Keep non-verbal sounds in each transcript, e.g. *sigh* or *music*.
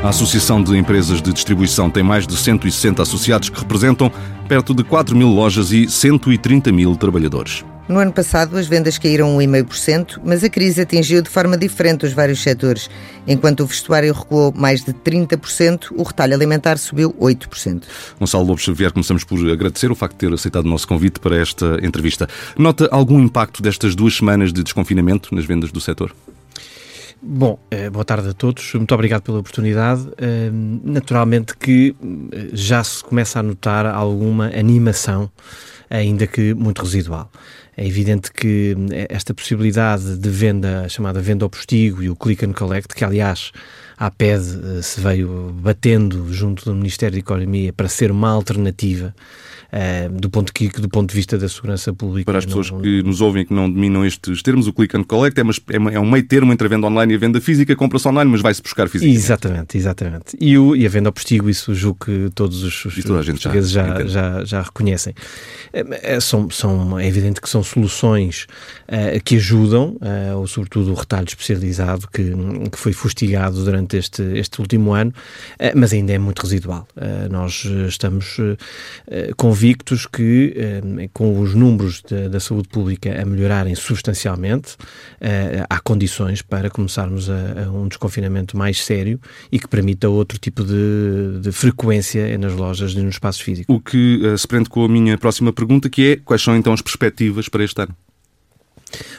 A Associação de Empresas de Distribuição tem mais de 160 associados que representam perto de 4 mil lojas e 130 mil trabalhadores. No ano passado, as vendas caíram 1,5%, mas a crise atingiu de forma diferente os vários setores. Enquanto o vestuário recuou mais de 30%, o retalho alimentar subiu 8%. Gonçalo Lopes Xavier, começamos por agradecer o facto de ter aceitado o nosso convite para esta entrevista. Nota algum impacto destas duas semanas de desconfinamento nas vendas do setor? Bom, eh, boa tarde a todos. Muito obrigado pela oportunidade. Eh, naturalmente que eh, já se começa a notar alguma animação, ainda que muito residual. É evidente que esta possibilidade de venda, chamada venda ao postigo e o click and collect, que aliás a PED se veio batendo junto do Ministério da Economia para ser uma alternativa do, ponto que, do ponto de vista da segurança pública. Para as pessoas não, que nos ouvem e que não dominam estes termos, o click and collect é, uma, é, é um meio termo entre a venda online e a venda física, compra-se online, mas vai-se buscar fisicamente. Exatamente, exatamente. E, o, e a venda ao postigo, isso julgo que todos os, os portugueses já, já, já, já, reconhecem. É, são, são, é evidente que são soluções uh, que ajudam, uh, ou sobretudo o retalho especializado que, que foi fustigado durante este, este último ano, uh, mas ainda é muito residual. nós estamos com convictos que, eh, com os números da saúde pública a melhorarem substancialmente, eh, há condições para começarmos a, a, um desconfinamento mais sério e que permita outro tipo de, de frequência nas lojas e nos espaços físicos. O que uh, se prende com a minha próxima pergunta, que é quais são então as perspectivas para este ano?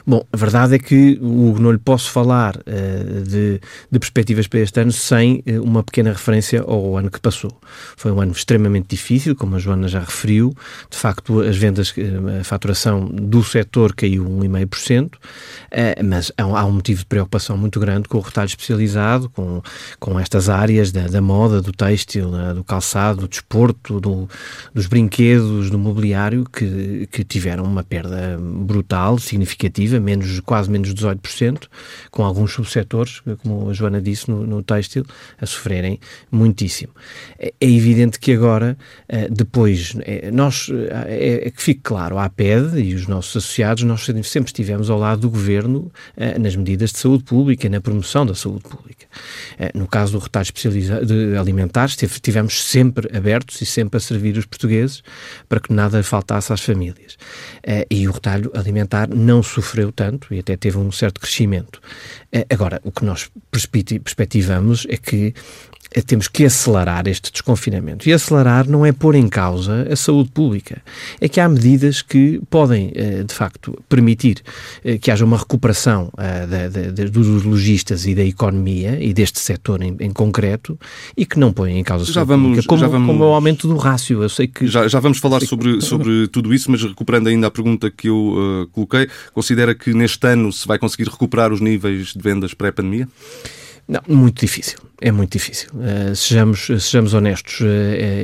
Bom, a verdade é que Hugo, não lhe posso falar uh, de, de, perspectivas para este ano sem uh, uma pequena referência ao ano que passou. Foi um ano extremamente difícil, como a Joana já referiu. De facto, as vendas, uh, a faturação do setor caiu 1,5%, mas há, há, um motivo de preocupação muito grande com o retalho especializado, com, com estas áreas da, da moda, do têxtil, do calçado, do desporto, do, dos brinquedos, do mobiliário, que, que tiveram uma perda brutal, significativa significativa, menos, quase menos 18%, com alguns subsetores, como a Joana disse, no, no têxtil, a sofrerem muitíssimo. É, é evidente que agora, eh, depois, é, nós, é, é, que fique claro, a APED e os nossos associados, nós sempre estivemos ao lado do Governo eh, nas medidas de saúde pública, na promoção da saúde pública. Eh, no caso do retalho especializado de alimentares, estivemos sempre abertos e sempre a servir os portugueses para que nada faltasse às famílias. E o retalho alimentar não sofreu tanto e até teve um certo crescimento. Eh, agora, o que nós perspectivamos é que temos que acelerar este desconfinamento. E acelerar não é pôr em causa a saúde pública. É que há medidas que podem, eh, de facto, permitir eh, que haja uma recuperação eh, dos lojistas e da economia e deste setor em, em concreto e que não põem em causa a saúde já vamos, pública, como, já vamos, como o aumento do rácio. Eu sei que... Já, já vamos falar sobre, que... *laughs* sobre tudo isso, mas recuperando ainda a pergunta que eu uh, coloquei, considera que neste ano se vai conseguir recuperar os níveis de vendas pré-pandemia? Não, muito difícil. É muito difícil. Uh, sejamos, sejamos honestos uh,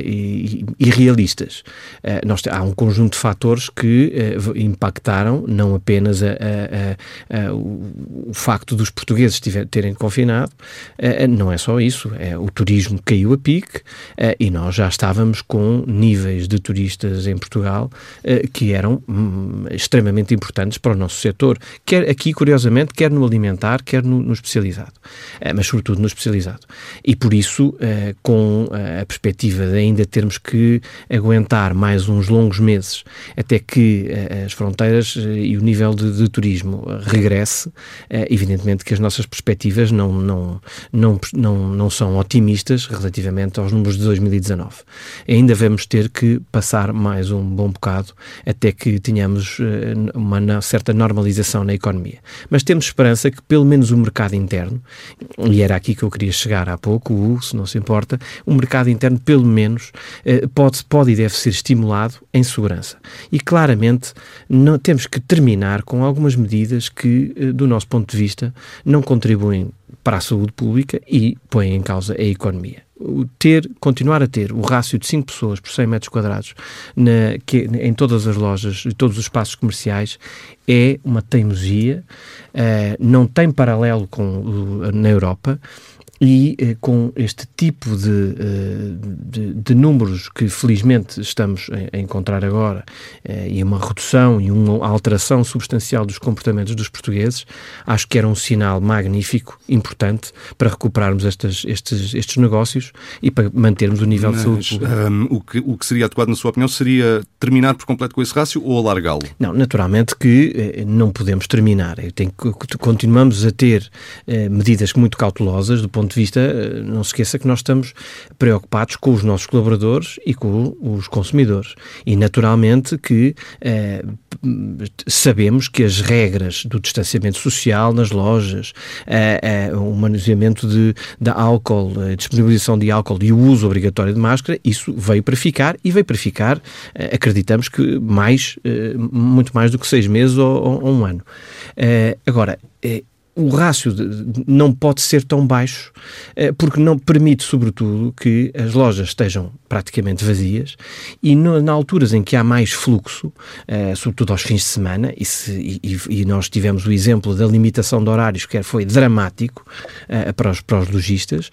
e, e, realistas. Uh, nós, há um conjunto de fatores que impactaram não apenas a, a, a, o, o, facto dos portugueses terem confinado, não é só isso. É, o turismo caiu a pique e nós já estávamos com níveis de turistas em Portugal que eram hum, extremamente importantes para o nosso setor, quer aqui, curiosamente, quer no alimentar, quer no, no especializado, mas sobretudo no especializado. E por isso, eh, com a perspectiva de ainda termos que aguentar mais uns longos meses até que eh, as fronteiras eh, e o nível de, de turismo regresse, evidentemente que as nossas perspectivas não, não, não, não, não são otimistas relativamente aos números de 2019. Ainda vamos ter que passar mais um bom bocado até que tenhamos uma certa normalização na economia. Mas temos esperança que pelo menos o mercado interno, e era aqui que eu queria chegar há pouco, o Hugo, se não se importa, o mercado interno, pelo menos, eh, pode, pode e deve ser estimulado em segurança. E claramente não, temos que terminar com algumas medidas que, eh, do nosso ponto de vista, não contribuem para a saúde pública e põem em causa a economia ter, continuar a ter o rácio de 5 pessoas por 100 metros quadrados na, que, em todas as lojas e todos os espaços comerciais é uma teimosia, uh, não tem paralelo com, uh, na Europa e eh, com este tipo de, eh, de, de, números que felizmente estamos a, encontrar agora, eh, e uma redução e uma alteração substancial dos comportamentos dos portugueses, acho que era um sinal magnífico, importante, para recuperarmos estas, estes, estes negócios e para mantermos o nível Mas, de saúde. Um, o, que, o que seria adequado, na sua opinião, seria terminar por completo com esse rácio ou alargá-lo? Não, naturalmente que não podemos terminar. Eu tenho, continuamos a ter medidas muito cautelosas do ponto ponto de vista, eh, não se esqueça que nós estamos preocupados com os nossos colaboradores e com os consumidores. E, naturalmente, que eh, sabemos que as regras do distanciamento social nas lojas, eh, eh, o manuseamento de, de álcool, a disponibilização de álcool e o uso obrigatório de máscara, isso veio para ficar e veio para ficar, eh, acreditamos que mais, muito mais do que seis meses ou, ou um ano. agora, o rácio não pode ser tão baixo, eh, porque não permite, sobretudo, que as lojas estejam praticamente vazias e no, na alturas em que há mais fluxo, eh, sobretudo aos fins de semana, e, se, e, e, nós tivemos o exemplo da limitação de horários, que foi dramático eh, para, os, para os lojistas,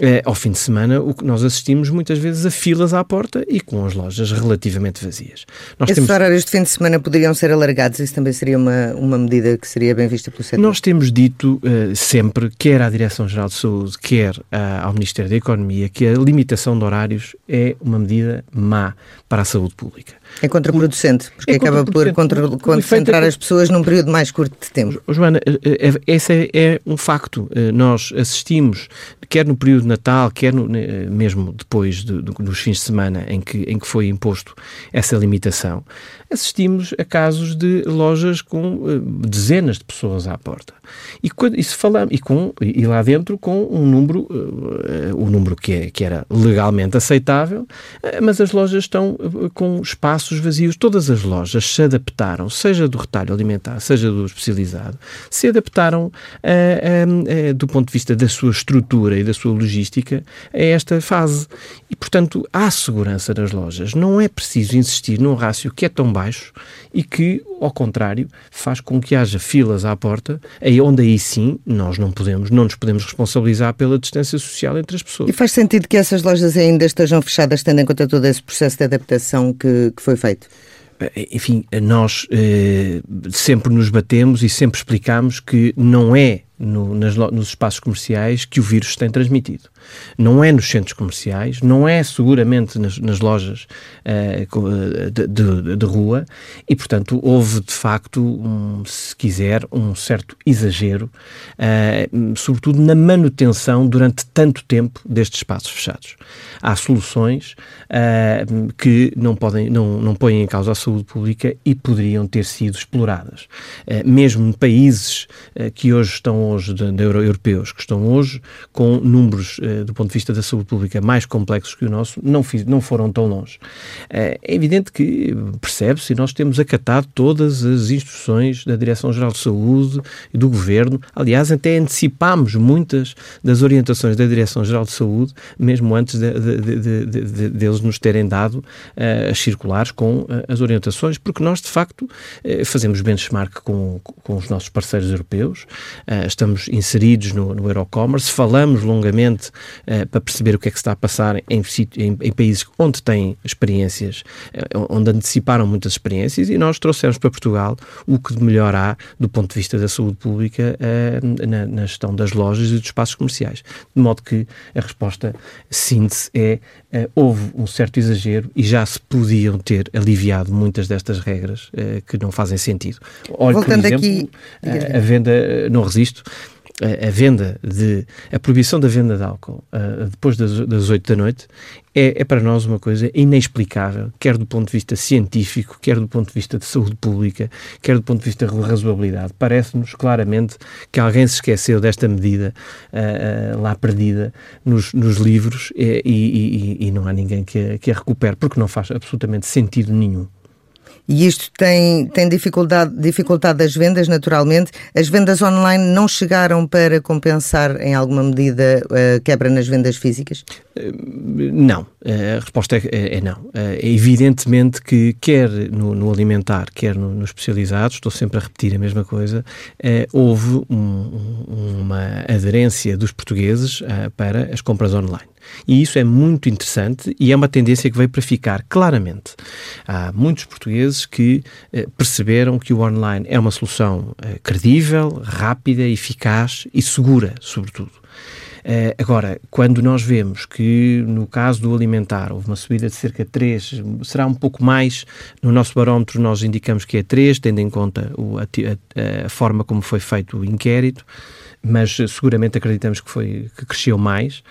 é, ao fim de semana, o que nós assistimos muitas vezes a filas à porta e com as lojas relativamente vazias. Nós Esses temos... horários de fim de semana poderiam ser alargados, isso também seria uma, uma medida que seria bem vista pelo setor? Nós temos dito uh, sempre, quer à Direção-Geral de Saúde, quer uh, ao Ministério da Economia, que a limitação de horários é uma medida má para a saúde pública. É contraproducente, porque é acaba por contra, concentrar é... as pessoas num período mais curto de tempo. Joana, eh, eh, esse é, é, um facto. Nós assistimos, quer no período de Natal, quer no, mesmo depois de, de, dos fins de semana em que, em que foi imposto essa limitação, assistimos a casos de lojas com dezenas de pessoas à porta. E, quando, e, falamos, e, com, e lá dentro com um número, uh, o número que, é, que era legalmente aceitável, uh, mas as lojas estão uh, com espaços vazios. Todas as lojas se adaptaram, seja do retalho alimentar, seja do especializado, se adaptaram do ponto de vista da sua estrutura e da sua logística a esta fase. E, portanto, há segurança nas lojas. Não é preciso insistir num rácio que é tão baixo e que, ao contrário, faz com que haja filas à porta, aí onde aí sim nós não podemos, não nos podemos responsabilizar pela distância social entre as pessoas. E faz sentido que essas lojas ainda estejam fechadas, tendo em conta todo esse processo de adaptação que, que foi feito? Eh, enfim, nós eh, sempre nos batemos e sempre explicamos que não é no, nas, nos espaços comerciais que o vírus tem transmitido. Não é nos centros comerciais, não é seguramente nas, nas lojas uh, de, de, de, rua e, portanto, houve de facto, um, se quiser, um certo exagero, uh, sobretudo na manutenção durante tanto tempo destes espaços fechados. Há soluções uh, que não, podem, não, não põem em causa a saúde pública e poderiam ter sido exploradas. mesmo países que hoje estão hoje, de, de europeus, que estão hoje com números do ponto de vista da saúde pública mais complexos que o nosso, não, fiz, não foram tão longe. É evidente que percebe-se e nós temos acatado todas as instruções da Direção-Geral de Saúde e do Governo. Aliás, até antecipámos muitas das orientações da Direção-Geral de Saúde, mesmo antes de, de, de, deles nos terem dado uh, as circulares com as orientações, porque nós, de facto, fazemos benchmark com, com os nossos parceiros europeus, estamos inseridos no, no Eurocommerce, falamos longamente uh, para perceber o que é que se está a passar em, em, em países onde têm experiências, uh, onde anteciparam muitas experiências e nós trouxemos para Portugal o que de melhor há do ponto de vista da saúde pública uh, na, na, gestão das lojas e dos espaços comerciais. De modo que a resposta síntese é houve um certo exagero e já se podiam ter aliviado muitas destas regras que não fazem sentido. Olha, Voltando por exemplo, aqui... a venda, não resisto, a, venda de a proibição da venda de álcool uh, depois das, das 8 da noite é, é, para nós uma coisa inexplicável, quer do ponto de vista científico, quer do ponto de vista de saúde pública, quer do ponto de vista de razoabilidade. Parece-nos claramente que alguém se esqueceu desta medida uh, uh, lá perdida nos, nos livros e, e, e, e, não há ninguém que a, que a recupere, porque não faz absolutamente sentido nenhum. E isto tem, tem dificuldade, dificultado as vendas, naturalmente. As vendas online não chegaram para compensar, em alguma medida, a quebra nas vendas físicas? Não. A resposta é, é não. É evidentemente que, quer no, no alimentar, quer no, no, especializado, estou sempre a repetir a mesma coisa, é, houve um, uma aderência dos portugueses é, para as compras online. E isso é muito interessante e é uma tendência que veio para ficar claramente. Há muitos portugueses que eh, perceberam que o online é uma solução eh, credível, rápida, eficaz e segura, sobretudo. Uh, agora, quando nós vemos que no caso do alimentar houve uma subida de cerca de 3, será um pouco mais, no nosso barómetro nós indicamos que é 3, tendo em conta o, a, a, a, forma como foi feito o inquérito, mas seguramente acreditamos que, foi, que cresceu mais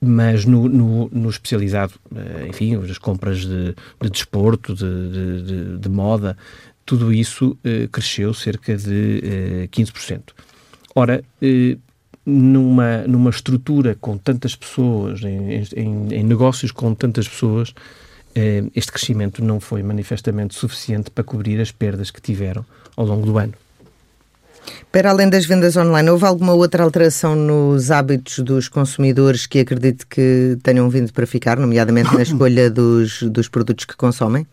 mas no, no, no, especializado, eh, enfim, as compras de, de desporto, de, de, de, moda, tudo isso eh, cresceu cerca de eh, 15%. Ora, eh, numa, numa estrutura com tantas pessoas, em, em, em negócios com tantas pessoas, este crescimento não foi manifestamente suficiente para cobrir as perdas que tiveram ao longo do ano. Para além das vendas online, houve alguma outra alteração nos hábitos dos consumidores que acredite que tenham vindo para ficar, nomeadamente na *laughs* escolha dos, dos produtos que consomem?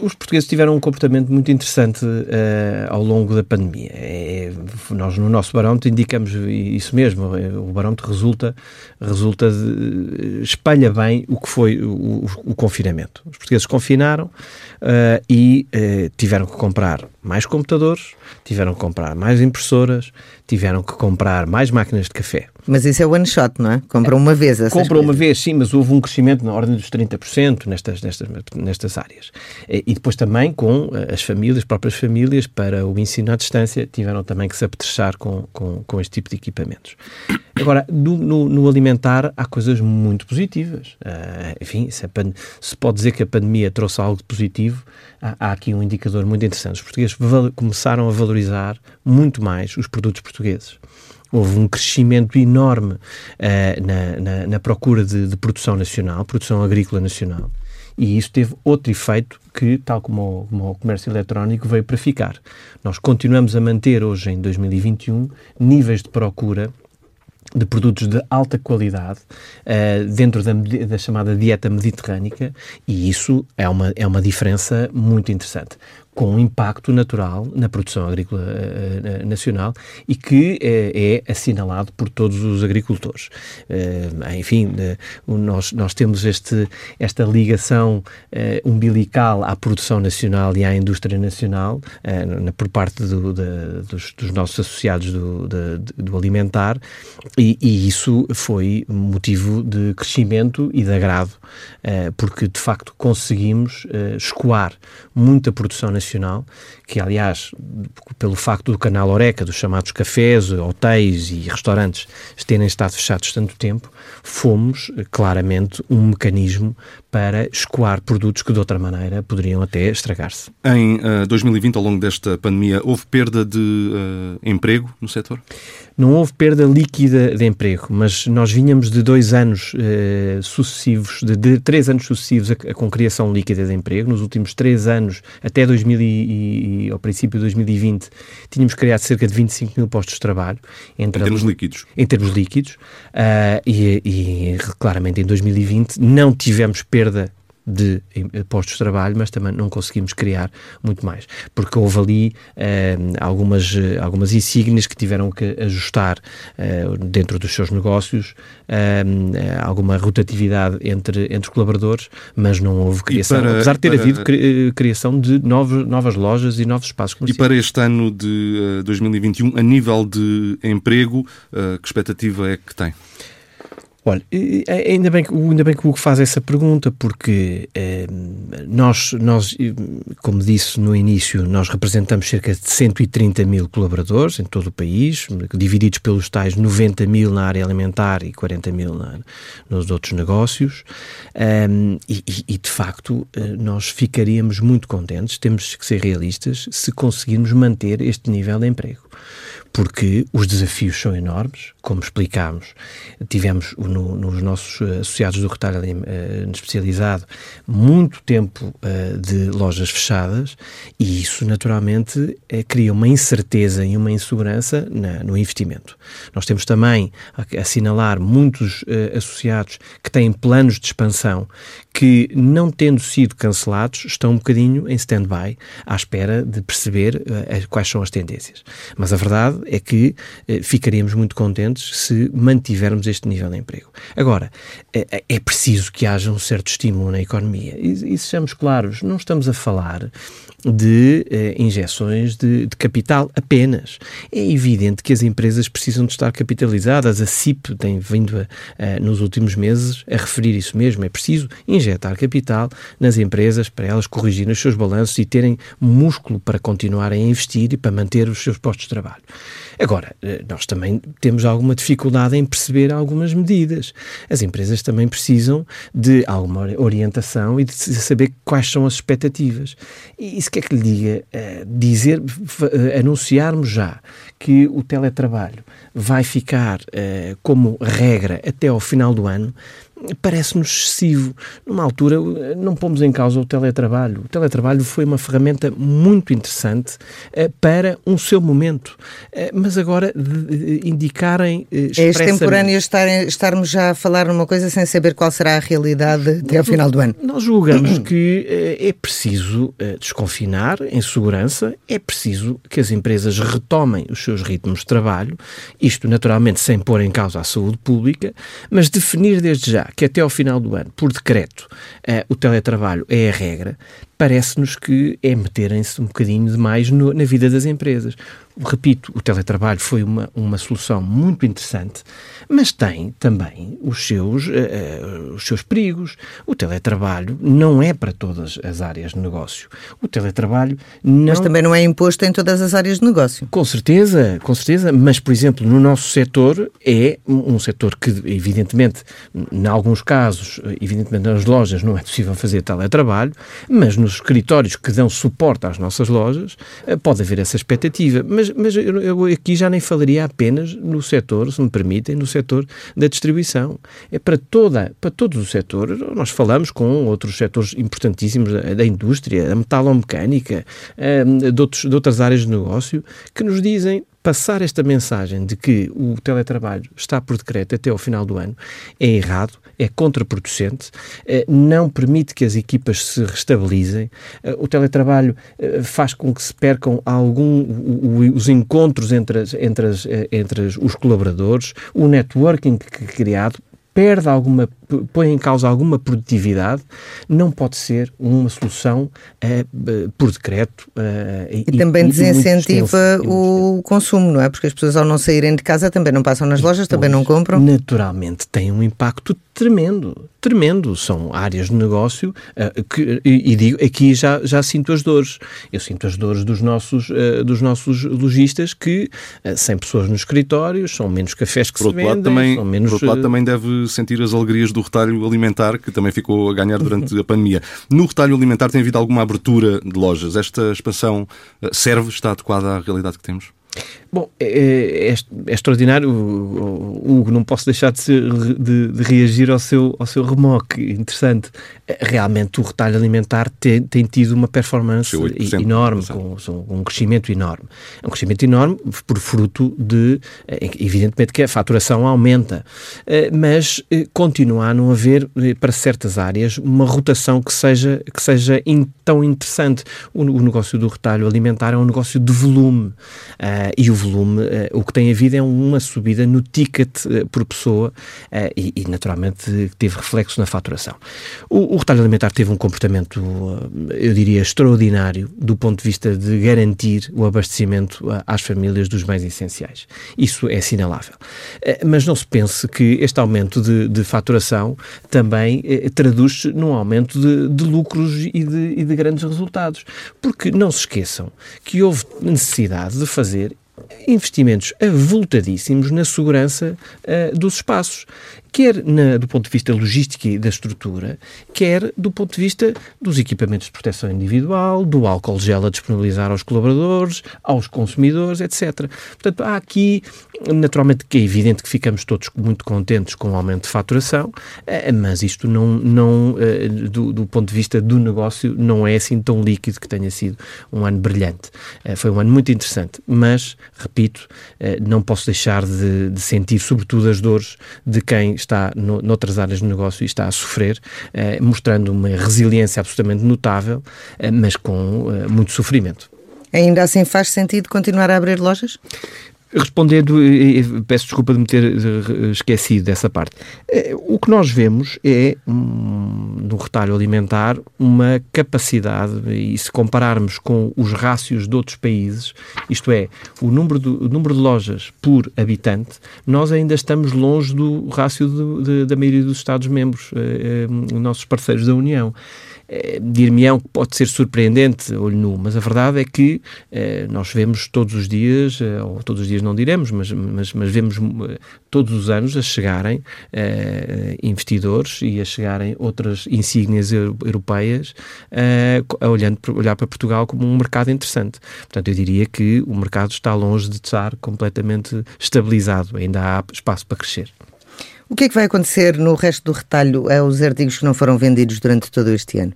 Os portugueses tiveram um comportamento muito interessante uh, ao longo da pandemia. É, nós, no nosso barómetro, indicamos isso mesmo. O barómetro resulta, resulta de, espalha bem o que foi o, o, o confinamento. Os portugueses confinaram uh, e uh, tiveram que comprar mais computadores, tiveram que comprar mais impressoras, tiveram que comprar mais máquinas de café. Mas isso é one shot, não é? Compram uma vez essas Compram uma vez, sim, mas houve um crescimento na ordem dos 30% nestas, nestas, nestas áreas. E depois também com eh, as famílias, as próprias famílias, para o ensino à distância, tiveram também que se apetrechar com, com, com este tipo de equipamentos. Agora, no, no, no alimentar há coisas muito positivas. Uh, enfim, se, se, pode dizer que a pandemia trouxe algo de positivo, há, há aqui um indicador muito interessante. Os portugueses começaram a valorizar muito mais os produtos portugueses. Houve um crescimento enorme uh, na, na, na, procura de, de, produção nacional, produção agrícola nacional. E isso teve outro efeito que, tal como o, como o, comércio eletrónico, veio para ficar. Nós continuamos a manter hoje, em 2021, níveis de procura de produtos de alta qualidade uh, dentro da, da, chamada dieta mediterrânica e isso é uma, é uma diferença muito interessante com um impacto natural na produção agrícola uh, nacional e que uh, é assinalado por todos os agricultores. Uh, enfim, nós, nós temos este, esta ligação umbilical à produção nacional e à indústria nacional na, por parte do, dos, dos, nossos associados do, do alimentar e, e, isso foi motivo de crescimento e de agrado, porque de facto conseguimos escoar muita produção nacional Nacional, que aliás, pelo facto do canal Oreca, dos chamados cafés, hotéis e restaurantes terem estado fechados tanto tempo, fomos eh, claramente um mecanismo para escoar produtos que de outra maneira poderiam até estragar-se. Em uh, 2020, ao longo desta pandemia, houve perda de uh, emprego no setor? Não houve perda líquida de emprego, mas nós vinhamos de dois anos uh, sucessivos, de, de, três anos sucessivos a, a, com criação líquida de emprego. Nos últimos três anos, até 2000 e, e, ao princípio de 2020, tínhamos criado cerca de 25 mil postos de trabalho. Entre em termos a, líquidos? Em termos líquidos. Uh, e, e claramente em 2020 não tivemos perda de eh, postos de trabalho, mas também não conseguimos criar muito mais, porque houve ali eh, algumas, eh, algumas insígnias que tiveram que ajustar dentro dos seus negócios, alguma rotatividade entre, entre colaboradores, mas não houve criação, para, apesar de ter para, havido criação de novos, novas lojas e novos espaços comerciais. E para este ano de 2021, a nível de emprego, que expectativa é que tem? Olha, ainda bem, que, ainda bem que o Hugo faz essa pergunta, porque eh, nós, nós, como disse no início, nós representamos cerca de 130 mil colaboradores em todo o país, divididos pelos tais 90 mil na área alimentar e 40 mil na, nos outros negócios, eh, e, e, de facto eh, nós ficaríamos muito contentes, temos que ser realistas, se conseguirmos manter este nível de emprego. Porque os desafios são enormes, como explicámos, tivemos no, nos nossos associados do retalho uh, especializado muito tempo uh, de lojas fechadas e isso naturalmente cria uma incerteza e uma insegurança no investimento. Nós temos também a assinalar muitos associados que têm planos de expansão que, não tendo sido cancelados, estão um bocadinho em stand-by à espera de perceber quais são as tendências. Mas a verdade é que ficaríamos muito contentes se mantivermos este nível de emprego. Agora, é, é preciso que haja um certo estímulo na economia. E, e sejamos claros, não estamos a falar de eh, injeções de, de, capital apenas. É evidente que as empresas precisam de estar capitalizadas. A CIP tem vindo a, a, nos últimos meses a referir isso mesmo. É preciso injetar capital nas empresas para elas corrigirem os seus balanços e terem músculo para continuarem a investir e para manter os seus postos de trabalho. Agora, eh, nós também temos alguma dificuldade em perceber algumas medidas. As empresas também precisam de alguma orientação e de saber quais são as expectativas. E isso quer que lhe diga, eh, dizer, eh, anunciarmos já que o teletrabalho vai ficar como regra até ao final do ano, parece-nos excessivo. Numa altura, não pomos em causa o teletrabalho. O teletrabalho foi uma ferramenta muito interessante uh, para um seu momento. Uh, mas agora, de, de indicarem. É extemporâneo estar, estarmos já a falar numa coisa sem saber qual será a realidade até ao final do ano. Nós julgamos *clears throat* que é preciso desconfinar em segurança, é preciso que as empresas retomem os seus ritmos de trabalho, isto naturalmente sem pôr em causa a saúde pública, mas definir desde já que até ao final do ano, por decreto, uh, o teletrabalho é a regra, parece-nos que é meterem-se um bocadinho demais no, na vida das empresas. Repito, o teletrabalho foi uma, uma solução muito interessante, mas tem também os seus, uh, os seus perigos. O teletrabalho não é para todas as áreas de negócio. O teletrabalho não... Mas também não é imposto em todas as áreas de negócio. Com certeza, com certeza, mas, por exemplo, no nosso setor é um setor que, evidentemente, em alguns casos, evidentemente nas lojas não é possível fazer teletrabalho, mas nos escritórios que dão suporte às nossas lojas, eh, pode haver essa expectativa. Mas, mas eu aqui já nem falaria apenas no setor, se me permitem, no setor da distribuição. É para, toda, para todos os setores. Nós falamos com outros setores importantíssimos da, da indústria, da metalomecânica, eh, de, outros, de outras áreas de negócio, que nos dizem passar esta mensagem de que o teletrabalho está por decreto até ao final do ano é errado, é contraproducente, eh, não permite que as equipas se restabilizem. Eh, o teletrabalho eh, faz com que se percam algum, os encontros entre, as, entre, as, entre os colaboradores, o networking que é criado perde alguma, põe em causa alguma produtividade, não pode ser uma solução uh, por decreto. Uh, e, e, também e desincentiva o consumo, não é? Porque as pessoas, ao não saírem de casa, também não passam nas lojas, também não compram. Naturalmente, tem um impacto tremendo, tremendo. São áreas de negócio uh, que, e, e, digo, aqui já, já sinto as dores. Eu sinto as dores dos nossos, uh, dos nossos lojistas que, uh, sem pessoas nos escritórios, são menos cafés que por se vendem, lado, também, são menos... Por outro lado, também deve sentir as alegrias do retalho alimentar, que também ficou a ganhar durante a pandemia. No retalho alimentar tem havido alguma abertura de lojas? Esta expansão serve, está adequada à realidade que temos? Bom, é, é, é, extraordinário, Hugo, não posso deixar de, ser, de, de, reagir ao seu, ao seu remoque. Interessante. Realmente o retalho alimentar tem, tem tido uma performance enorme, com, com, um crescimento enorme. É um crescimento enorme por fruto de, evidentemente que a faturação aumenta, mas continua a não haver, para certas áreas, uma rotação que seja, que seja tão interessante. O, o negócio do retalho alimentar é um negócio de volume e o volume, uh, o que tem havido é uma subida no ticket uh, por pessoa uh, e, e, naturalmente, teve reflexo na faturação. O, o retalho alimentar teve um comportamento, eu diria, extraordinário do ponto de vista de garantir o abastecimento às famílias dos bens essenciais. Isso é assinalável. mas não se pense que este aumento de, de faturação também traduz-se num aumento de, de lucros e de, e de grandes resultados. Porque não se esqueçam que houve necessidade de fazer investimentos avultadíssimos na segurança uh, dos espaços quer na, do ponto de vista logístico e da estrutura, quer do ponto de vista dos equipamentos de proteção individual, do álcool gel a disponibilizar aos colaboradores, aos consumidores, etc. Portanto, há aqui, naturalmente, que é evidente que ficamos todos muito contentes com o aumento de faturação, eh, mas isto não, não eh, do, do ponto de vista do negócio, não é assim tão líquido que tenha sido um ano brilhante. Eh, foi um ano muito interessante, mas, repito, não posso deixar de, de sentir, sobretudo, as dores de quem está no, noutras áreas do negócio e está a sofrer, eh, mostrando uma resiliência absolutamente notável, eh, mas com eh, muito sofrimento. Ainda assim faz sentido continuar a abrir lojas? Respondendo, peço desculpa de me ter eh, esquecido dessa parte. Eh, o que nós vemos é, no retalho alimentar, uma capacidade, e se compararmos com os rácios de outros países, isto é, o número, o número de lojas por habitante, nós ainda estamos longe do rácio de, de, da maioria dos Estados-membros, eh, nossos parceiros da União. Eh, dir-me-ão que pode ser surpreendente, olho nu, mas a verdade é que eh, nós vemos todos os dias, eh, ou todos os dias não diremos, mas, mas, mas vemos todos os anos a chegarem investidores e a chegarem outras insígnias europeias a olhando, olhar para Portugal como um mercado interessante. Portanto, eu diria que o mercado está longe de estar completamente estabilizado, ainda há espaço para crescer. O que é que vai acontecer no resto do retalho aos artigos que não foram vendidos durante todo este ano?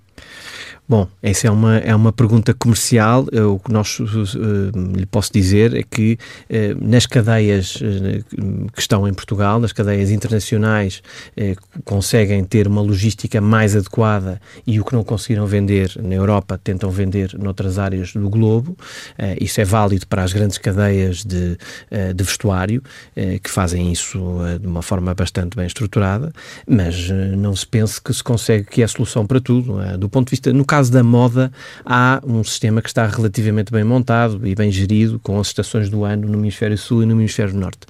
Bom, essa é uma, é uma pergunta comercial. Eh, o que nós uh, lhe posso dizer é que uh, nas cadeias uh, que estão em Portugal, nas cadeias internacionais, conseguem ter uma logística mais adequada e o que não conseguiram vender na Europa tentam vender noutras áreas do globo. isso é válido para as grandes cadeias de, de vestuário, que fazem isso de uma forma bastante bem estruturada, mas não se pense que se consegue que é a solução para tudo. Do ponto de vista, no caso caso da moda, há um sistema que está relativamente bem montado e bem gerido, com as estações do ano no Hemisfério Sul e no Hemisfério Norte.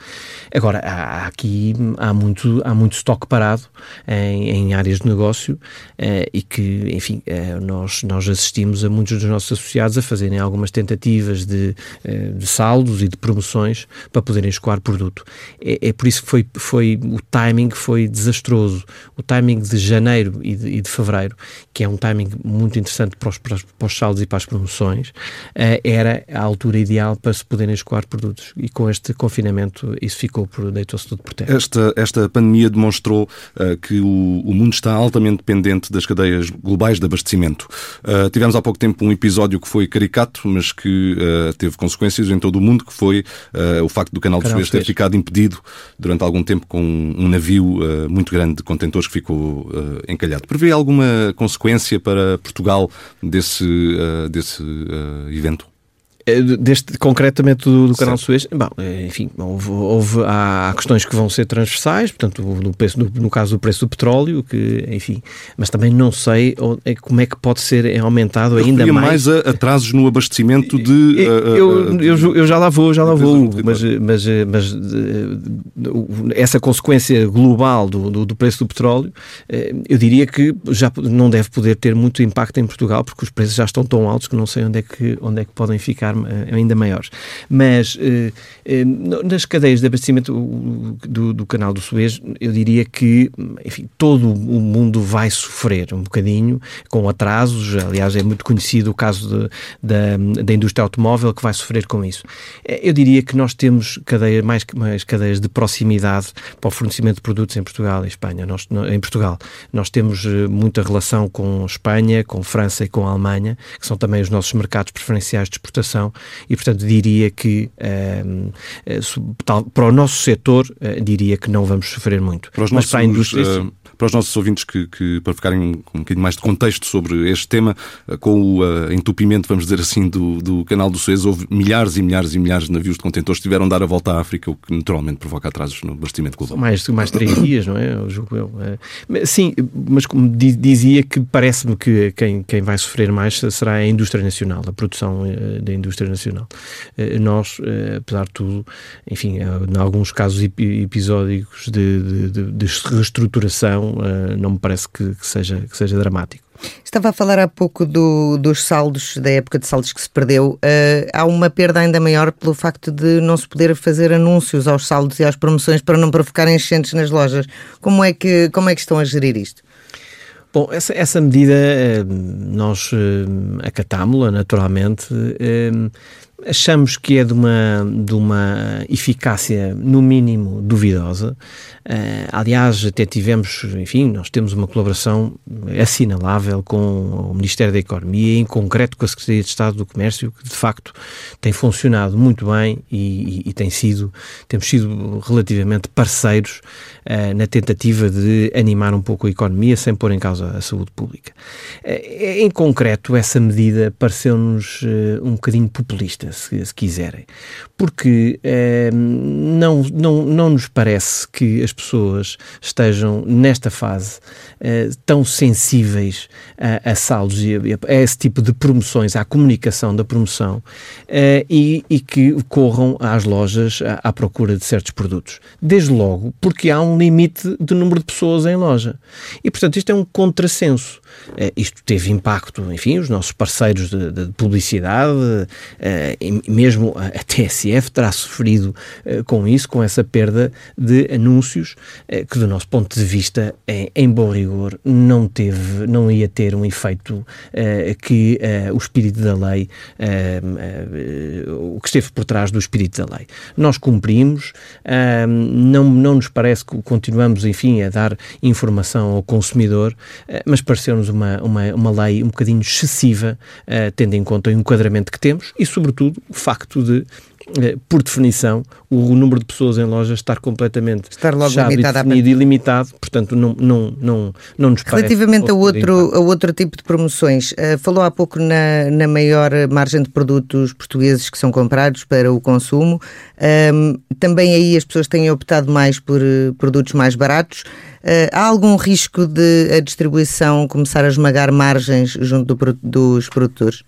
Agora, há, aqui há muito, há muito estoque parado em, em áreas de negócio eh, e que, enfim, eh, nós, nós assistimos a muitos dos nossos associados a fazerem algumas tentativas de, eh, de saldos e de promoções para poderem escoar produto. É, é, por isso que foi, foi, o timing foi desastroso. O timing de janeiro e de, e de fevereiro, que é um timing muito interessante para os, para os saldos e para as promoções, uh, era a altura ideal para se poderem escoar produtos. E com este confinamento isso ficou por deitou-se tudo por terra. Esta, esta pandemia demonstrou uh, que o, o, mundo está altamente dependente das cadeias globais de abastecimento. Uh, tivemos há pouco tempo um episódio que foi caricato, mas que teve consequências em todo o mundo, que foi o facto do canal de Suez ter ficado impedido durante algum tempo com um navio muito grande de contentores que ficou encalhado. Prevê alguma consequência para Portugal? Desse, uh, desse uh, evento? Eh, deste, concretamente do, do canal Suez, bom, eh, enfim, houve, houve, há questões que vão ser transversais, portanto, no, preço, no, no, caso do preço do petróleo, que, enfim, mas também não sei é, como é que pode ser aumentado ainda mais. mais a atrasos no abastecimento de. Eu, eu, eu, eu já lá vou, já lá vou, mas, mas, mas essa consequência global do, do, do, preço do petróleo, eu diria que já não deve poder ter muito impacto em Portugal, porque os preços já estão tão altos que não sei onde é que, onde é que podem ficar eh, ainda maiores. Mas eh, eh, nas cadeias de abastecimento do, do, canal do Suez, eu diria que, enfim, todo o mundo vai sofrer um bocadinho com atrasos. Aliás, é muito conhecido o caso de, da, da indústria automóvel que vai sofrer com isso. Eu diria que nós temos cadeias, mais, mais cadeias de proximidade para o fornecimento de produtos em Portugal e Espanha. Nós, em Portugal, nós temos muita relação com Espanha, com França e com Alemanha, que são também os nossos mercados preferenciais de exportação e, portanto, diria que um, eh, para o nosso setor, uh, diria que não vamos sofrer muito. Para Mas nossos, para a indústria, uh, para os nossos ouvintes que, que, para ficarem com um bocadinho mais de contexto sobre este tema, com o uh, entupimento, vamos dizer assim, do, do canal do Suez, houve milhares e milhares e milhares de navios de contentores que tiveram de dar a volta à África, o que naturalmente provoca atrasos no abastecimento global. Mais, mais três dias, não é? Eu julgo eu. É. Sim, mas como dizia que parece-me que quem, quem vai sofrer mais será a indústria nacional, a produção da indústria nacional. Nós, apesar de tudo, enfim, em alguns casos episódicos de, de, de reestruturação, uh, não me parece que, que, seja, que seja dramático. Estava a falar há pouco do, dos saldos, da época de saldos que se perdeu. Uh, há uma perda ainda maior pelo facto de não se poder fazer anúncios aos saldos e às promoções para não provocar enchentes nas lojas. Como é que, como é que estão a gerir isto? Bom, essa, essa medida eh, nós eh, acatámos-la naturalmente achamos que é de uma, de uma eficácia, no mínimo, duvidosa. Uh, aliás, até tivemos, enfim, nós temos uma colaboração assinalável com o Ministério da Economia, em concreto com a Secretaria de Estado do Comércio, que de facto tem funcionado muito bem e, e, e tem sido, temos sido relativamente parceiros uh, na tentativa de animar um pouco a economia sem pôr em causa a saúde pública. Uh, em concreto, essa medida pareceu-nos um bocadinho populista se, se quiserem. Porque eh, não, não, não nos parece que as pessoas estejam, nesta fase, eh, tão sensíveis a, a saldos e a, a, esse tipo de promoções, à comunicação da promoção, eh, e, e, que corram às lojas à, à procura de certos produtos. Desde logo, porque há um limite de número de pessoas em loja. E, portanto, isto é um contrassenso. Uh, isto teve impacto, enfim, os nossos parceiros de, de publicidade, uh, mesmo a TSF terá sofrido uh, com isso, com essa perda de anúncios, que do nosso ponto de vista, em, bom rigor, não teve, não ia ter um efeito que o espírito da lei, o que esteve por trás do espírito da lei. Nós cumprimos, não, não nos parece que continuamos, enfim, a dar informação ao consumidor, mas uma, uma, uma lei um bocadinho excessiva, tendo em conta o enquadramento que temos e, sobretudo, o facto de por definição, o número de pessoas em loja estar completamente estar logo definido e limitado, portanto, não, não, não, não nos. Relativamente a outro, a outro tipo de promoções, uh, falou há pouco na, na maior margem de produtos portugueses que são comprados para o consumo. Um, também aí as pessoas têm optado mais por uh, produtos mais baratos. Uh, há algum risco de a distribuição começar a esmagar margens junto do, dos produtores?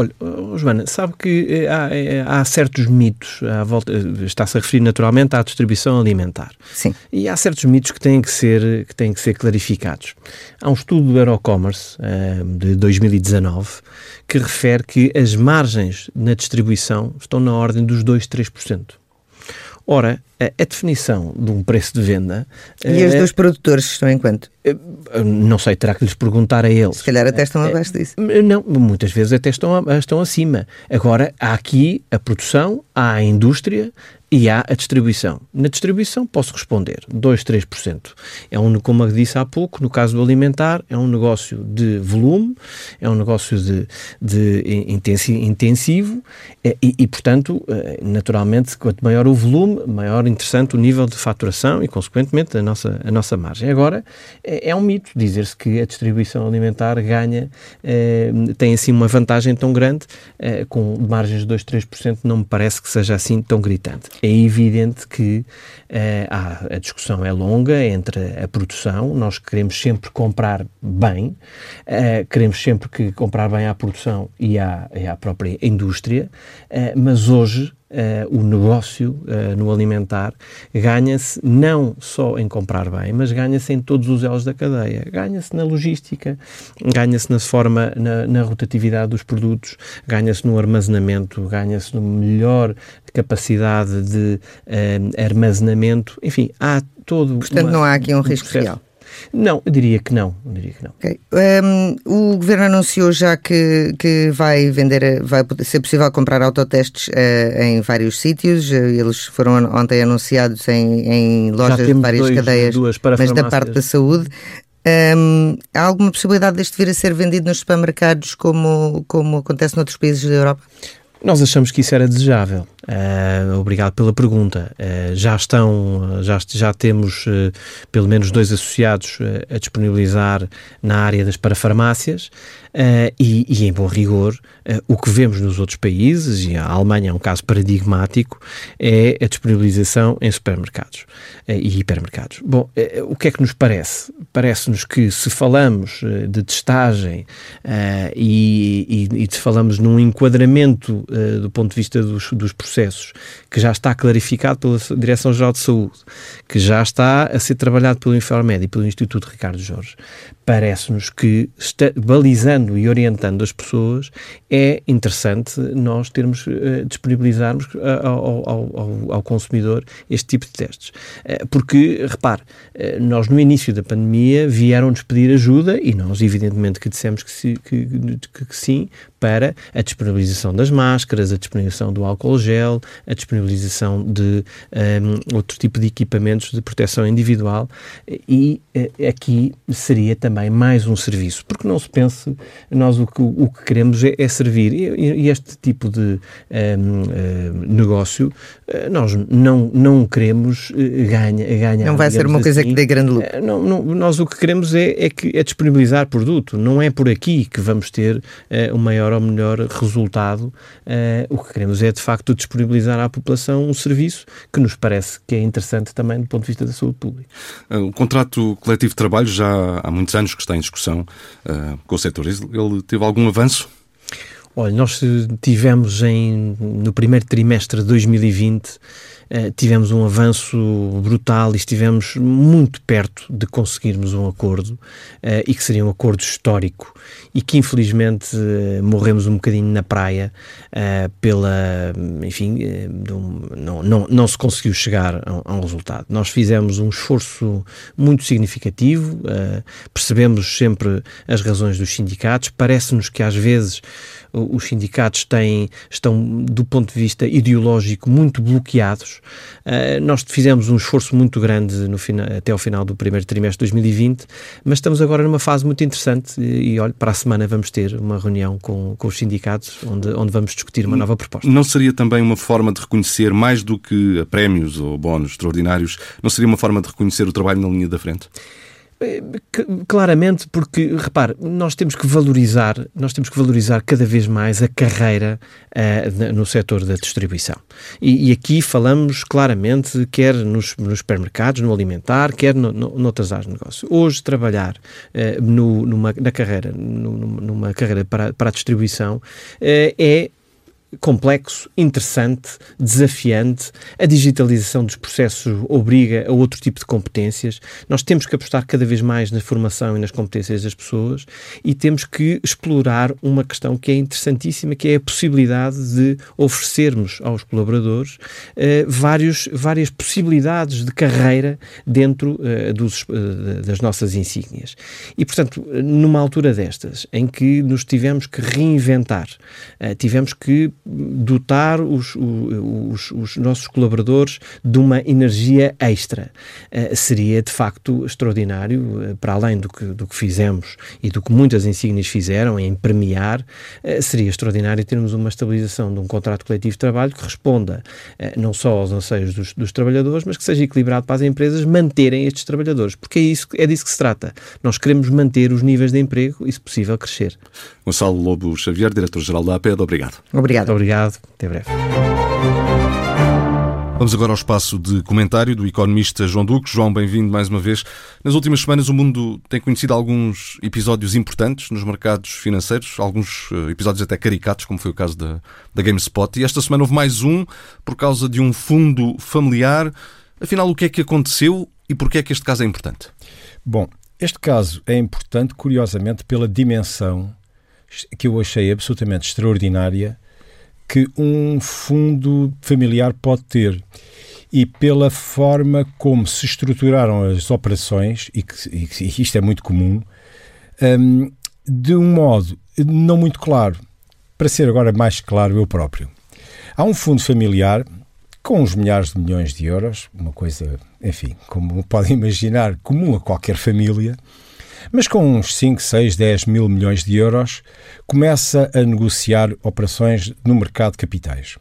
Olha, oh, Joana, sabe que eh, há, eh, há certos mitos eh, está-se a referir naturalmente à distribuição alimentar. Sim. E há certos mitos que têm que ser, que têm que ser clarificados. Há um estudo do Eurocommerce de 2019 que refere que as margens na distribuição estão na ordem dos 2, 3%. Ora, a, a, definição de um preço de venda. E os dos produtores estão em quanto? Não sei, terá que lhes perguntar a eles. Se calhar até estão abaixo disso. Não, muitas vezes até estão, estão acima. Agora, há aqui a produção, há a indústria, e há a distribuição. Na distribuição posso responder 2, 3%. É um, como eu disse há pouco, no caso do alimentar, é um negócio de volume, é um negócio de, de intensivo é, e, e, portanto, é, naturalmente, quanto maior o volume, maior interessante o nível de faturação e, consequentemente, a nossa, a nossa margem. Agora, é, é um mito dizer-se que a distribuição alimentar ganha, é, tem assim uma vantagem tão grande, é, com margens de 2, 3%, não me parece que seja assim tão gritante é evidente que há, a discussão é longa entre a produção, nós queremos sempre comprar bem, uh, queremos sempre que comprar bem à produção e à, e à própria indústria, uh, mas hoje Uh, o negócio uh, no alimentar ganha-se não só em comprar bem, mas ganha-se em todos os elos da cadeia. Ganha-se na logística, ganha-se na forma, na, na, rotatividade dos produtos, ganha-se no armazenamento, ganha-se no melhor capacidade de uh, armazenamento. Enfim, há todo. Portanto, uma, não há aqui um, risco real. Não, eu diria que não. Eu diria que não. Okay. Um, o Governo anunciou já que, que vai vender, vai ser possível comprar autotestes uh, em vários sítios. Eles foram ontem anunciados em, em lojas de várias dois, cadeias, mas da parte da saúde. Um, há alguma possibilidade deste vir a ser vendido nos supermercados como, como acontece noutros países da Europa? Nós achamos que isso era desejável. Uh, obrigado pela pergunta. Uh, já estão, já, já temos uh, pelo menos dois associados a disponibilizar na área das parafarmácias e, e, em bom rigor, o que vemos nos outros países, e a Alemanha é um caso paradigmático, é a disponibilização em supermercados e hipermercados. Bom, o que é que nos parece? Parece-nos que se falamos de testagem e, e, e se falamos num enquadramento uh, do ponto de vista dos, dos processos, que já está clarificado pela Direção-Geral de Saúde, que já está a ser trabalhado pelo Infarmed e pelo Instituto Ricardo Jorge, parece-nos que, balizando e orientando as pessoas, é interessante nós termos, uh, disponibilizarmos uh, ao, ao, ao, consumidor este tipo de testes. Uh, porque, repare, nós no início da pandemia vieram-nos pedir ajuda e nós, evidentemente, que dissemos que, que, que, que sim, para a disponibilização das máscaras, a disponibilização do álcool gel, a disponibilização de um, outro tipo de equipamentos de proteção individual e aqui seria também também mais um serviço, porque não se pense, nós o que, o que queremos é, é servir. E, e, este tipo de um, um, negócio, eh, nós não, não queremos eh, ganha, ganhar. Não vai ser uma assim. coisa que dê grande lucro. Eh, não, não, nós o que queremos é, é, que, é disponibilizar produto, não é por aqui que vamos ter uh, um maior ou melhor resultado. Uh, o que queremos é, de facto, disponibilizar à população um serviço que nos parece que é interessante também do ponto de vista da saúde pública. O contrato coletivo de trabalho já há muitos anos anos que está em discussão uh, com o setor. Ele teve algum avanço? Olha, nós tivemos em, no primeiro trimestre de 2020 eh, tivemos um avanço brutal e estivemos muito perto de conseguirmos um acordo uh, e que seria um acordo histórico e que infelizmente uh, morremos um bocadinho na praia pela, enfim, não, não, não se conseguiu chegar a, a, um resultado. Nós fizemos um esforço muito significativo, percebemos sempre as razões dos sindicatos, parece-nos que às vezes os sindicatos têm, estão, do ponto de vista ideológico, muito bloqueados. Uh, nós fizemos um esforço muito grande no final, até ao final do primeiro trimestre de 2020, mas estamos agora numa fase muito interessante e, e olha, para a semana vamos ter uma reunião com, com os sindicatos onde, onde vamos discutir uma nova proposta. Não seria também uma forma de reconhecer, mais do que prémios ou bónus extraordinários, não seria uma forma de reconhecer o trabalho na linha da frente? Claramente, porque repare, nós temos que valorizar, nós temos que valorizar cada vez mais a carreira uh, no setor da distribuição. E, e, aqui falamos claramente, quer nos, nos supermercados, no alimentar, quer no, no, noutras áreas de negócio. Hoje trabalhar uh, no, numa, na carreira, numa carreira para, para a distribuição uh, é complexo, interessante, desafiante. A digitalização dos processos obriga a outro tipo de competências. Nós temos que apostar cada vez mais na formação e nas competências das pessoas e temos que explorar uma questão que é interessantíssima, que é a possibilidade de oferecermos aos colaboradores uh, vários, várias possibilidades de carreira dentro uh, dos, uh, das nossas insígnias. E, portanto, numa altura destas, em que nos tivemos que reinventar, tivemos que dotar os, os, os, nossos colaboradores de uma energia extra. Uh, seria de facto extraordinário, uh, para além do que, do que fizemos e do que muitas insígnias fizeram em premiar, uh, seria extraordinário termos uma estabilização de um contrato coletivo de trabalho que responda não só aos anseios dos, dos, trabalhadores, mas que seja equilibrado para as empresas manterem estes trabalhadores, porque é, isso, é disso que se trata. Nós queremos manter os níveis de emprego e, se possível, crescer. Gonçalo Lobo Xavier, diretor-geral da APED, obrigado. Obrigado. Muito obrigado. Até breve. Vamos agora ao espaço de comentário do economista João Duque. João, bem-vindo mais uma vez. Nas últimas semanas o mundo tem conhecido alguns episódios importantes nos mercados financeiros, alguns eh, episódios até caricatos, como foi o caso da, da GameSpot. E esta semana houve mais um por causa de um fundo familiar. Afinal, o que é que aconteceu e por que é que este caso é importante? Bom, este caso é importante, curiosamente, pela dimensão que eu achei absolutamente extraordinária que um fundo familiar pode ter e pela forma como se estruturaram as operações, e que, e isto é muito comum, um, de um modo não muito claro. Para ser agora mais claro, eu próprio. Há um fundo familiar com uns milhares de milhões de euros, uma coisa, enfim, como podem imaginar, comum a qualquer família, mas com uns 5, 6, 10 mil milhões de euros, começa a negociar operações no mercado de capitais.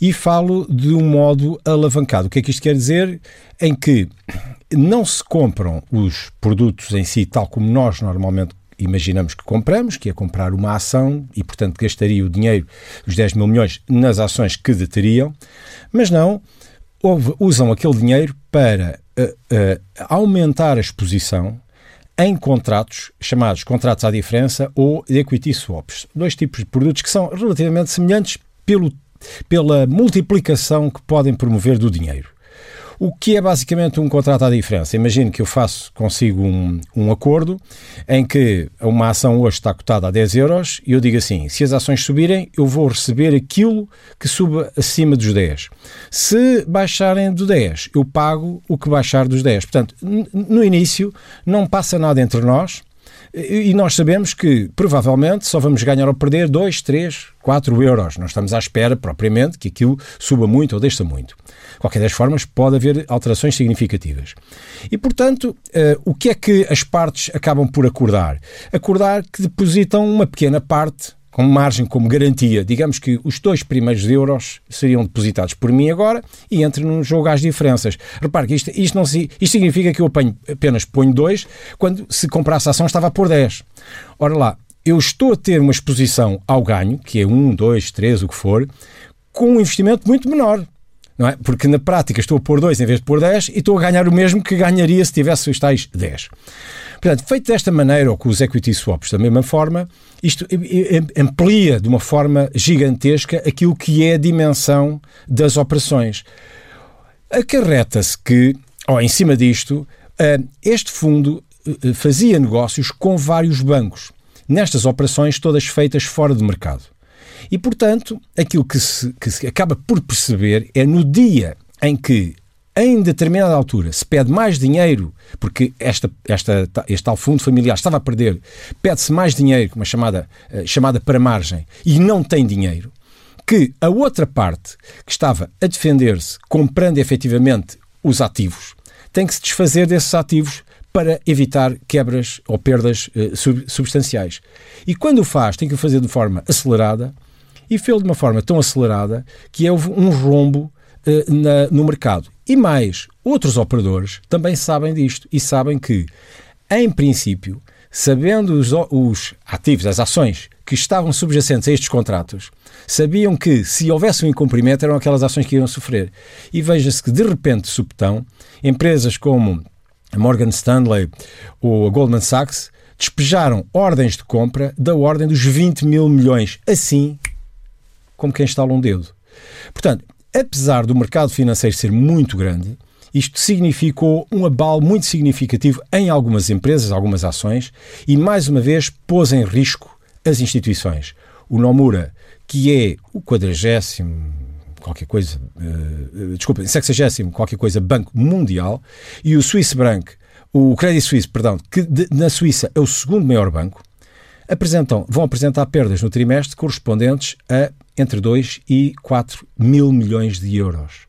E falo de um modo alavancado. O que é que isto quer dizer? Em que não se compram os produtos em si, tal como nós normalmente imaginamos que compramos, que é comprar uma ação e, portanto, gastaria o dinheiro, os 10 mil milhões, nas ações que deteriam, mas não, usam aquele dinheiro para uh, uh, aumentar a exposição em contratos chamados contratos à diferença ou equity swaps. Dois tipos de produtos que são relativamente semelhantes, pelo, pela multiplicação que podem promover do dinheiro. O que é basicamente um contrato à diferença? Imagino que eu faço, consigo um, um acordo em que uma ação hoje está cotada a 10 euros e eu digo assim: se as ações subirem, eu vou receber aquilo que suba acima dos 10. Se baixarem do 10, eu pago o que baixar dos 10. Portanto, no início, não passa nada entre nós. E nós sabemos que provavelmente só vamos ganhar ou perder 2, 3, 4 euros. Não estamos à espera propriamente que aquilo suba muito ou deixa muito qualquer das formas, pode haver alterações significativas. E, portanto, uh, o que é que as partes acabam por acordar? Acordar que depositam uma pequena parte com margem como garantia. Digamos que os dois primeiros euros seriam depositados por mim agora e entre num jogo às diferenças. Repare que isto, isto, não, isto significa que eu apanho, apenas ponho dois, quando se comprasse a ação estava por 10. Ora lá, eu estou a ter uma exposição ao ganho, que é um, dois, três, o que for, com um investimento muito menor não é? Porque na prática estou a pôr 2 em vez de pôr 10 e estou a ganhar o mesmo que ganharia se tivesse os tais 10. Portanto, feito desta maneira, ou com os equity swaps da mesma forma, isto amplia de uma forma gigantesca aquilo que é a dimensão das operações. Acarreta-se que, ou em cima disto, eh, este fundo eh, fazia negócios com vários bancos, nestas operações todas feitas fora do mercado. E, portanto, aquilo que se, que se acaba por perceber é no dia em que em determinada altura se pede mais dinheiro, porque esta, esta, este tal fundo familiar estava a perder, pede-se mais dinheiro, uma chamada, eh, chamada para margem, e não tem dinheiro, que a outra parte que estava a defender-se comprando efetivamente os ativos, tem que se desfazer desses ativos para evitar quebras ou perdas eh, substanciais. E quando o faz, tem que o fazer de forma acelerada, e fez de uma forma tão acelerada que houve um rombo uh, na, no mercado. E mais, outros operadores também sabem disto e sabem que, em princípio, sabendo os, os ativos, as ações que estavam subjacentes a estes contratos, sabiam que se houvesse um incumprimento eram aquelas ações que iam sofrer. E veja-se que, de repente, subtão, empresas como a Morgan Stanley ou a Goldman Sachs despejaram ordens de compra da ordem dos 20 mil milhões. Assim, como quem estala um dedo. Portanto, apesar do mercado financeiro ser muito grande, isto significou um abalo muito significativo em algumas empresas, algumas ações, e mais uma vez pôs em risco as instituições. O Nomura, que é o quadragésimo, qualquer coisa, uh, desculpa, sexagésimo, qualquer coisa, Banco Mundial, e o Swiss Bank, o Credit Suisse, perdão, que de, na Suíça é o segundo maior banco, apresentam, vão apresentar perdas no trimestre correspondentes a entre 2 e 4 mil milhões de euros.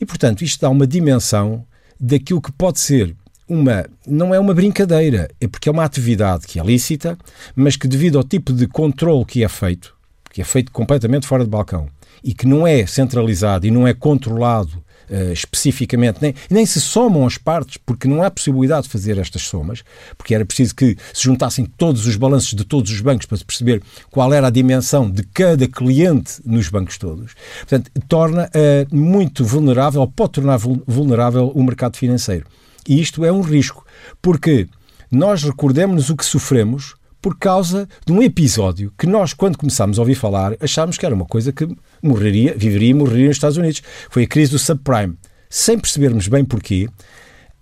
E, portanto, isto dá uma dimensão daquilo que pode ser uma. Não é uma brincadeira, é porque é uma atividade que é lícita, mas que, devido ao tipo de controle que é feito, que é feito completamente fora de balcão, e que não é centralizado e não é controlado uh, especificamente, nem, nem se somam as partes, porque não há possibilidade de fazer estas somas, porque era preciso que se juntassem todos os balanços de todos os bancos para se perceber qual era a dimensão de cada cliente nos bancos todos. Portanto, torna uh, muito vulnerável, ou pode tornar vulnerável o mercado financeiro. E isto é um risco, porque nós recordemos-nos o que sofremos por causa de um episódio que nós, quando começámos a ouvir falar, achámos que era uma coisa que morreria, viveria e morreria nos Estados Unidos. Foi a crise do subprime. Sem percebermos bem porquê,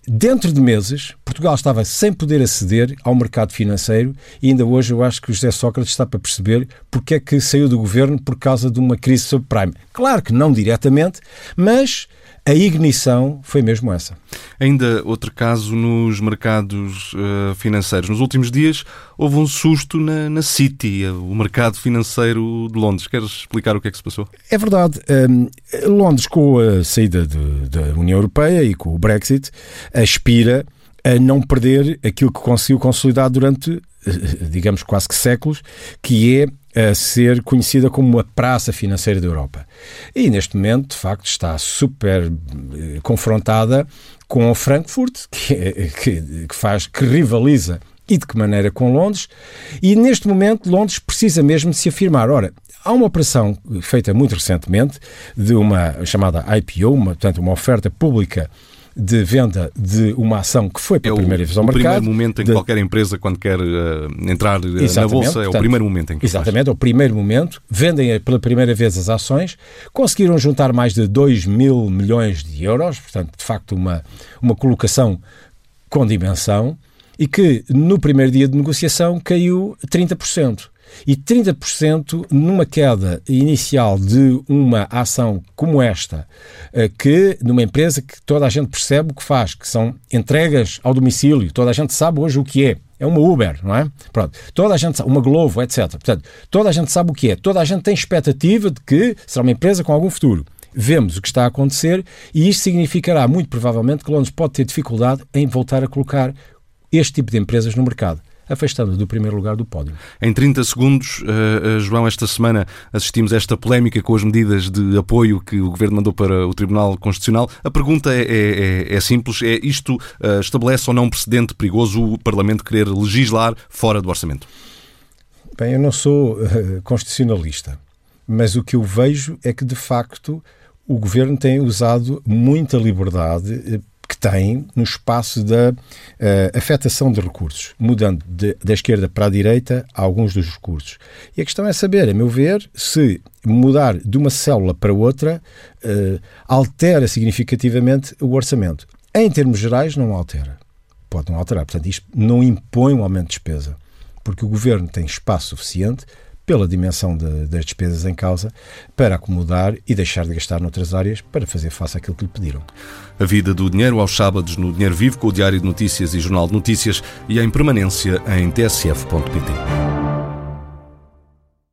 dentro de meses, Portugal estava sem poder aceder ao mercado financeiro e ainda hoje eu acho que o José Sócrates está para perceber porque é que saiu do governo por causa de uma crise subprime. Claro que não diretamente, mas a ignição foi mesmo essa. Ainda outro caso nos mercados uh, financeiros. Nos últimos dias houve um susto na, na City, o mercado financeiro de Londres. Queres explicar o que é que se passou? É verdade. Um, Londres, com a saída de, da União Europeia e com o Brexit, aspira a não perder aquilo que conseguiu consolidar durante, eh, digamos, quase que séculos, que é a ser conhecida como a praça financeira da Europa. E neste momento, de facto, está super eh, confrontada com Frankfurt, *laughs* que, que, que, faz, que rivaliza e de que maneira com Londres. E neste momento, Londres precisa mesmo de se afirmar. Ora, há uma operação feita muito recentemente de uma chamada IPO, uma, portanto, uma oferta pública de venda de uma ação que foi pela é primeira vez ao mercado. É o primeiro momento em que de... qualquer empresa, quando quer uh, entrar uh, na Bolsa, portanto, é o primeiro momento em que Exatamente, é o primeiro momento. Vendem pela primeira vez as ações, conseguiram juntar mais de 2 mil milhões de euros, portanto, de facto, uma, uma colocação com dimensão e que no primeiro dia de negociação caiu 30%. E 30% numa queda inicial de uma ação como esta, eh, que numa empresa que toda a gente percebe o que faz, que são entregas ao domicílio, toda a gente sabe hoje o que é. É uma Uber, não é? Pronto. Toda a gente sabe, uma Glovo, etc. Portanto, toda a gente sabe o que é. Toda a gente tem expectativa de que será uma empresa com algum futuro vemos o que está a acontecer e isto significará, muito provavelmente, que Londres pode ter dificuldade em voltar a colocar este tipo de empresas no mercado afastando do primeiro lugar do pódio. Em 30 segundos, uh, João, esta semana assistimos a esta polémica com as medidas de apoio que o Governo mandou para o Tribunal Constitucional. A pergunta é, é, é simples: é isto uh, estabelece ou não um precedente perigoso o Parlamento querer legislar fora do orçamento? Bem, eu não sou uh, constitucionalista, mas o que eu vejo é que, de facto, o governo tem usado muita liberdade que tem no espaço da uh, afetação de recursos, mudando de, da esquerda para a direita alguns dos recursos. E a questão é saber, a meu ver, se mudar de uma célula para outra uh, altera significativamente o orçamento. Em termos gerais, não altera. Pode não alterar. Portanto, isto não impõe um aumento de despesa, porque o governo tem espaço suficiente pela dimensão de, das despesas em causa, para acomodar e deixar de gastar noutras áreas para fazer face àquilo que lhe pediram. A vida do dinheiro aos sábados no Dinheiro Vivo, com o Diário de Notícias e Jornal de Notícias e em permanência em tsf.pt.